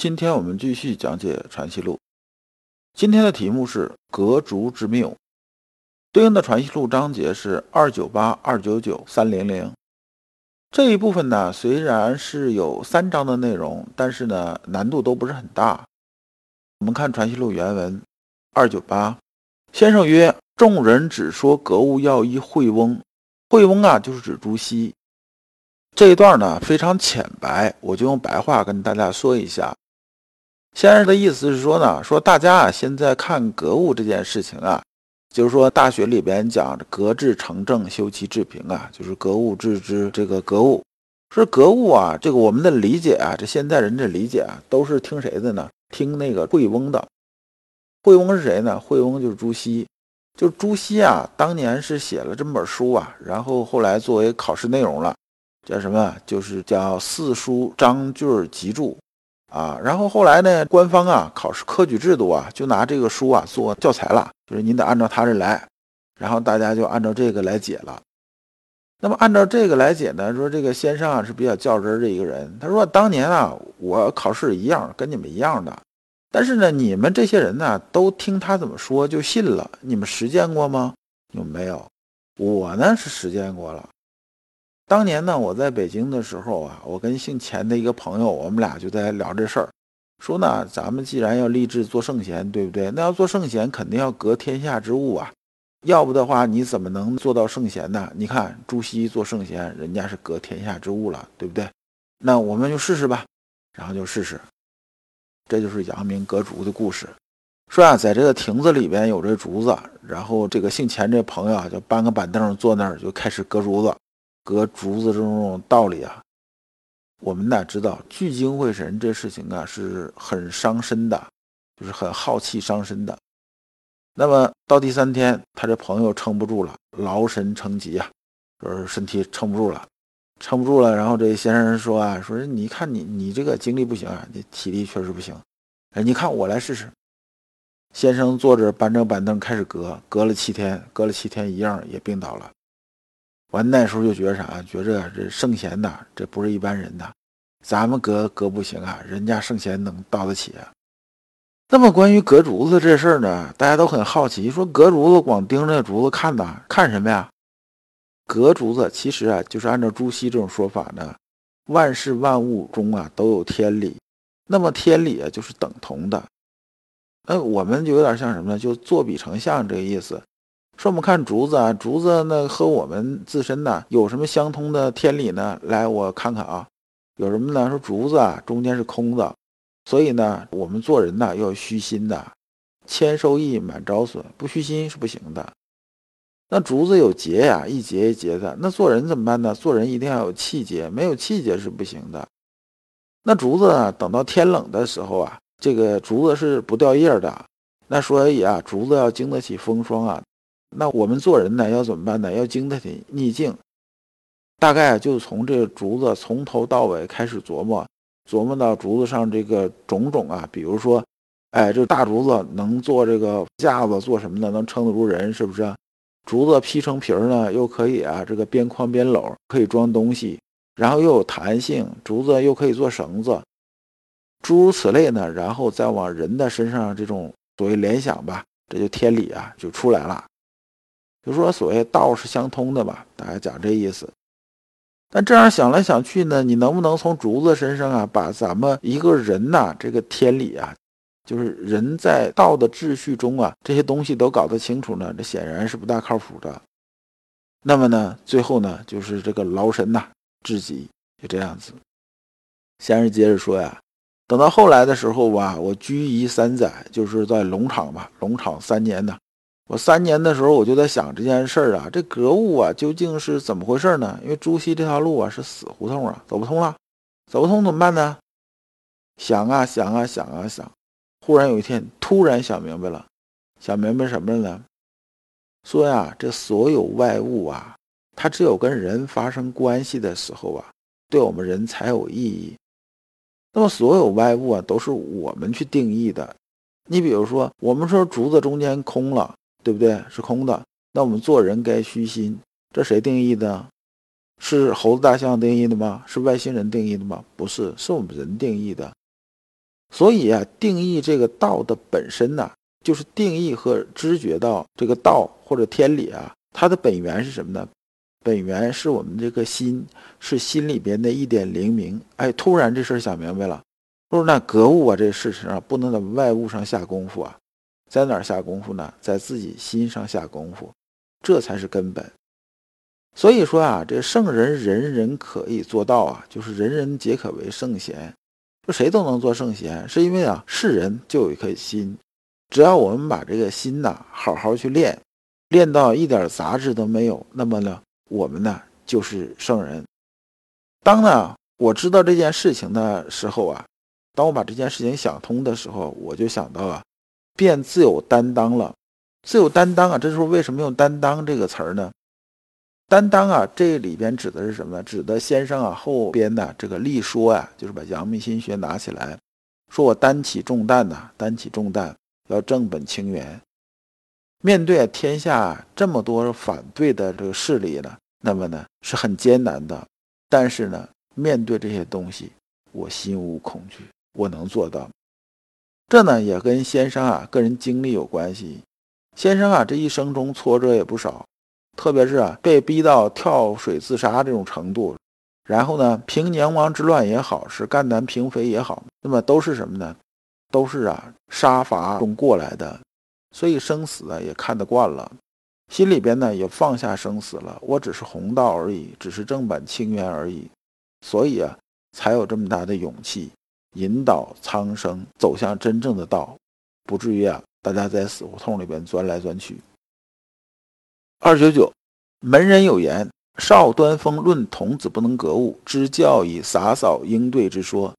今天我们继续讲解《传习录》。今天的题目是“格竹之谬”，对应的《传习录》章节是二九八、二九九、三零零。这一部分呢，虽然是有三章的内容，但是呢，难度都不是很大。我们看《传习录》原文二九八，先生曰：“众人只说格物要依惠翁，惠翁啊，就是指朱熹。”这一段呢非常浅白，我就用白话跟大家说一下。先生的意思是说呢，说大家啊现在看格物这件事情啊，就是说大学里边讲格致成正，修齐治平啊，就是格物致知这个格物。说格物啊，这个我们的理解啊，这现在人的理解啊，都是听谁的呢？听那个惠翁的。惠翁是谁呢？惠翁就是朱熹，就朱熹啊，当年是写了这么本书啊，然后后来作为考试内容了，叫什么？就是叫《四书章句集注》。啊，然后后来呢，官方啊考试科举制度啊，就拿这个书啊做教材了，就是您得按照他这来，然后大家就按照这个来解了。那么按照这个来解呢，说这个先生啊是比较较真儿的一个人，他说当年啊我考试一样，跟你们一样的，但是呢你们这些人呢都听他怎么说就信了，你们实践过吗？有没有？我呢是实践过了。当年呢，我在北京的时候啊，我跟姓钱的一个朋友，我们俩就在聊这事儿，说呢，咱们既然要立志做圣贤，对不对？那要做圣贤，肯定要革天下之物啊，要不的话，你怎么能做到圣贤呢？你看朱熹做圣贤，人家是革天下之物了，对不对？那我们就试试吧，然后就试试，这就是阳明革竹的故事。说啊，在这个亭子里边有这竹子，然后这个姓钱这朋友啊，就搬个板凳坐那儿，就开始割竹子。隔竹子这种道理啊，我们哪知道聚精会神这事情啊是很伤身的，就是很耗气伤身的。那么到第三天，他这朋友撑不住了，劳神成疾啊，就是身体撑不住了，撑不住了。然后这先生说啊，说你看你你这个精力不行啊，你体力确实不行。哎，你看我来试试。先生坐着搬着板凳开始隔，隔了七天，隔了七天一样也病倒了。完那时候就觉得啥？觉着这圣贤呐，这不是一般人呐，咱们格格不行啊，人家圣贤能到得起啊。那么关于隔竹子这事儿呢，大家都很好奇，说隔竹子光盯着竹子看呐，看什么呀？隔竹子其实啊，就是按照朱熹这种说法呢，万事万物中啊都有天理，那么天理啊就是等同的。那我们就有点像什么呢？就作比成像这个意思。说我们看竹子啊，竹子那和我们自身呢有什么相通的天理呢？来，我看看啊，有什么呢？说竹子啊中间是空的，所以呢我们做人呢要虚心的，谦受益，满招损，不虚心是不行的。那竹子有节呀，一节一节的，那做人怎么办呢？做人一定要有气节，没有气节是不行的。那竹子啊，等到天冷的时候啊，这个竹子是不掉叶的，那所以啊，竹子要经得起风霜啊。那我们做人呢，要怎么办呢？要经得起逆境。大概就从这个竹子从头到尾开始琢磨，琢磨到竹子上这个种种啊，比如说，哎，这大竹子能做这个架子，做什么呢？能撑得住人，是不是？竹子劈成皮儿呢，又可以啊，这个边框边篓可以装东西，然后又有弹性，竹子又可以做绳子，诸如此类呢。然后再往人的身上这种所谓联想吧，这就天理啊，就出来了。就说所谓道是相通的吧，大家讲这意思。但这样想来想去呢，你能不能从竹子身上啊，把咱们一个人呐，这个天理啊，就是人在道的秩序中啊，这些东西都搞得清楚呢？这显然是不大靠谱的。那么呢，最后呢，就是这个劳神呐，至极，就这样子。先生接着说呀，等到后来的时候吧，我居夷三载，就是在龙场吧，龙场三年呢。我三年的时候，我就在想这件事儿啊，这格物啊，究竟是怎么回事呢？因为朱熹这条路啊是死胡同啊，走不通了，走不通怎么办呢？想啊想啊想啊想，忽然有一天突然想明白了，想明白什么了呢？说呀，这所有外物啊，它只有跟人发生关系的时候啊，对我们人才有意义。那么所有外物啊，都是我们去定义的。你比如说，我们说竹子中间空了，对不对？是空的。那我们做人该虚心，这谁定义的？是猴子、大象定义的吗？是外星人定义的吗？不是，是我们人定义的。所以啊，定义这个道的本身呢，就是定义和知觉到这个道或者天理啊，它的本源是什么呢？本源是我们这个心，是心里边的一点灵明。哎，突然这事儿想明白了，说那格物啊，这事情啊，不能在外物上下功夫啊，在哪儿下功夫呢？在自己心上下功夫，这才是根本。所以说啊，这圣人人人可以做到啊，就是人人皆可为圣贤，就谁都能做圣贤，是因为啊，是人就有一颗心，只要我们把这个心呐好好去练，练到一点杂质都没有，那么呢，我们呢就是圣人。当呢我知道这件事情的时候啊，当我把这件事情想通的时候，我就想到啊，变自有担当了。自有担当啊，这时候为什么用担当这个词儿呢？担当啊，这里边指的是什么呢？指的先生啊后边的这个立说啊，就是把阳明心学拿起来，说我担起重担呐，担起重担要正本清源。面对天下这么多反对的这个势力呢，那么呢是很艰难的。但是呢，面对这些东西，我心无恐惧，我能做到。这呢也跟先生啊个人经历有关系。先生啊这一生中挫折也不少。特别是啊，被逼到跳水自杀这种程度，然后呢，平宁王之乱也好，是赣南平匪也好，那么都是什么呢？都是啊，杀伐中过来的，所以生死啊也看得惯了，心里边呢也放下生死了。我只是弘道而已，只是正本清源而已，所以啊，才有这么大的勇气，引导苍生走向真正的道，不至于啊，大家在死胡同里边钻来钻去。二九九，门人有言：“少端风论童子不能格物，之教以洒扫应对之说。”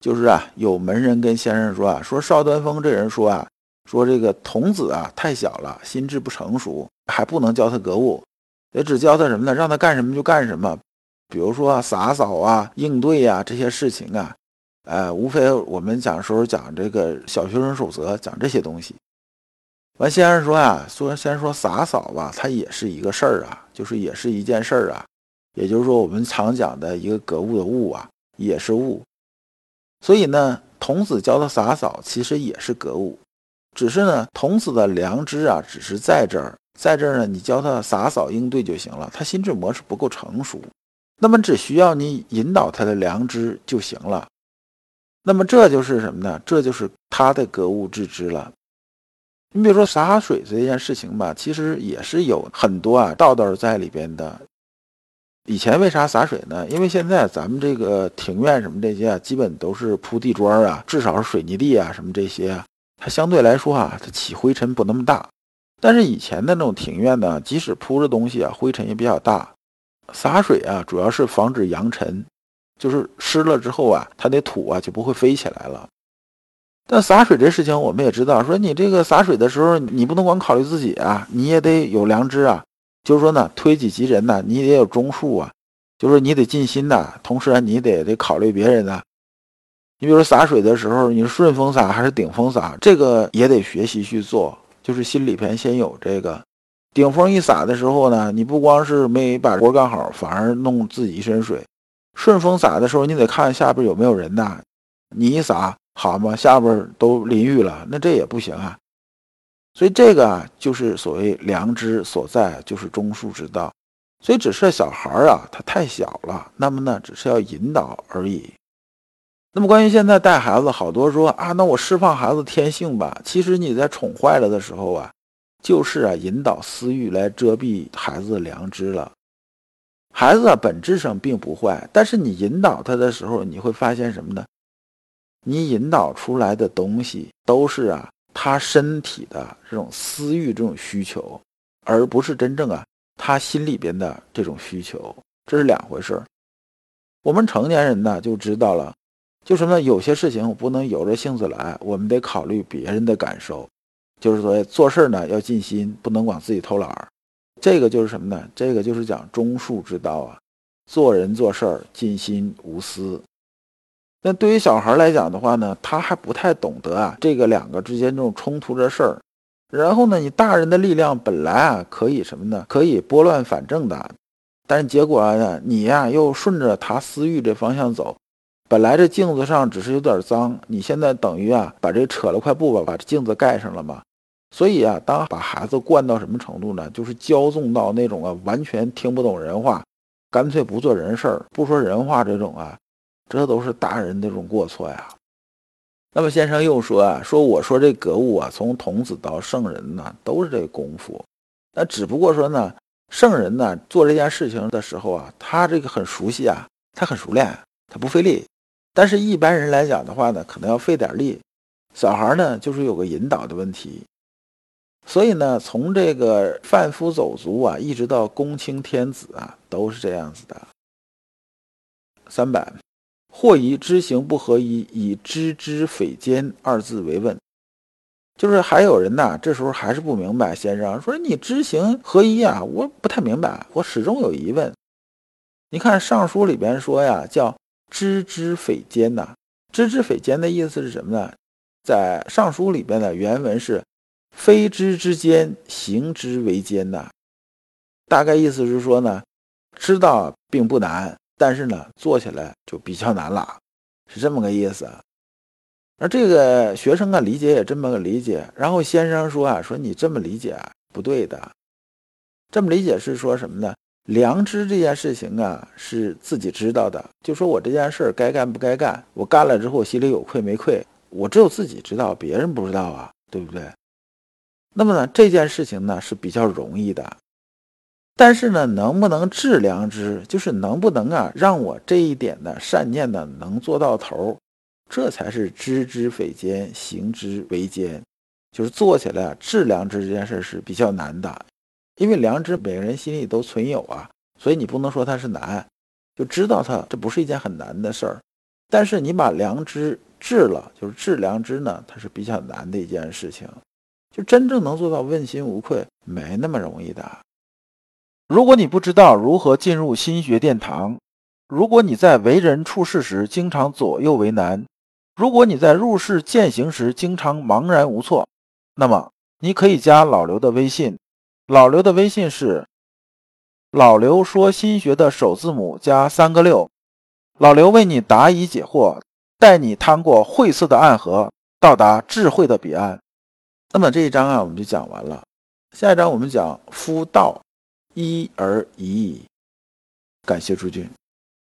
就是啊，有门人跟先生说啊，说少端风这人说啊，说这个童子啊太小了，心智不成熟，还不能教他格物，也只教他什么呢？让他干什么就干什么，比如说啊洒扫啊、应对呀这些事情啊，呃，无非我们讲时候讲这个小学生守则，讲这些东西。完，先生说啊，说先说洒扫吧，它也是一个事儿啊，就是也是一件事儿啊。也就是说，我们常讲的一个格物的物啊，也是物。所以呢，童子教他洒扫，其实也是格物，只是呢，童子的良知啊，只是在这儿，在这儿呢，你教他洒扫应对就行了。他心智模式不够成熟，那么只需要你引导他的良知就行了。那么这就是什么呢？这就是他的格物致知了。你比如说洒水这件事情吧，其实也是有很多啊道道在里边的。以前为啥洒水呢？因为现在咱们这个庭院什么这些啊，基本都是铺地砖啊，至少是水泥地啊，什么这些啊，它相对来说啊，它起灰尘不那么大。但是以前的那种庭院呢，即使铺着东西啊，灰尘也比较大。洒水啊，主要是防止扬尘，就是湿了之后啊，它那土啊就不会飞起来了。但洒水这事情，我们也知道，说你这个洒水的时候，你不能光考虑自己啊，你也得有良知啊。就是说呢，推己及人呐，你得有中术啊。就是你得尽心呐，同时你得得考虑别人呐。你比如说洒水的时候，你是顺风洒还是顶风洒，这个也得学习去做。就是心里边先有这个，顶风一洒的时候呢，你不光是没把活干好，反而弄自己一身水。顺风撒的时候，你得看下边有没有人呐，你一撒。好嘛，下边都淋浴了，那这也不行啊。所以这个啊，就是所谓良知所在，就是中恕之道。所以只是小孩啊，他太小了，那么呢，只是要引导而已。那么关于现在带孩子，好多说啊，那我释放孩子天性吧。其实你在宠坏了的时候啊，就是啊，引导私欲来遮蔽孩子的良知了。孩子啊，本质上并不坏，但是你引导他的时候，你会发现什么呢？你引导出来的东西都是啊，他身体的这种私欲、这种需求，而不是真正啊他心里边的这种需求，这是两回事儿。我们成年人呢就知道了，就什么有些事情不能由着性子来，我们得考虑别人的感受。就是说做事呢要尽心，不能光自己偷懒儿。这个就是什么呢？这个就是讲中术之道啊，做人做事儿尽心无私。那对于小孩来讲的话呢，他还不太懂得啊这个两个之间这种冲突的事儿。然后呢，你大人的力量本来啊可以什么呢？可以拨乱反正的，但是结果呢，你呀又顺着他私欲这方向走。本来这镜子上只是有点脏，你现在等于啊把这扯了块布吧，把这镜子盖上了嘛。所以啊，当把孩子惯到什么程度呢？就是骄纵到那种啊完全听不懂人话，干脆不做人事儿，不说人话这种啊，这都是大人的这种过错呀。那么先生又说啊，说我说这格物啊，从童子到圣人呢，都是这功夫。那只不过说呢，圣人呢做这件事情的时候啊，他这个很熟悉啊，他很熟练，他不费力。但是，一般人来讲的话呢，可能要费点力。小孩呢，就是有个引导的问题。所以呢，从这个贩夫走卒啊，一直到公卿天子啊，都是这样子的。三百，或疑知行不合一，以知之匪奸二字为问。就是还有人呐，这时候还是不明白。先生说：“你知行合一啊？我不太明白，我始终有疑问。你看《尚书》里边说呀，叫。”知之匪奸呐，知之匪奸的意思是什么呢？在《尚书》里边的原文是“非知之间，行之为奸”呐。大概意思是说呢，知道并不难，但是呢，做起来就比较难了，是这么个意思。而这个学生啊，理解也这么个理解。然后先生说啊，说你这么理解不对的，这么理解是说什么呢？良知这件事情啊，是自己知道的。就说我这件事儿该干不该干，我干了之后心里有愧没愧，我只有自己知道，别人不知道啊，对不对？那么呢，这件事情呢是比较容易的，但是呢，能不能治良知，就是能不能啊，让我这一点的善念呢能做到头，这才是知之匪奸，行之为奸，就是做起来啊治良知这件事是比较难的。因为良知每个人心里都存有啊，所以你不能说它是难，就知道它这不是一件很难的事儿。但是你把良知治了，就是治良知呢，它是比较难的一件事情。真正能做到问心无愧，没那么容易的。如果你不知道如何进入心学殿堂，如果你在为人处事时经常左右为难，如果你在入世践行时经常茫然无措，那么你可以加老刘的微信。老刘的微信是老刘说心学的首字母加三个六，老刘为你答疑解惑，带你趟过晦涩的暗河，到达智慧的彼岸。那么这一章啊，我们就讲完了。下一章我们讲夫道，一而已矣。感谢诸君。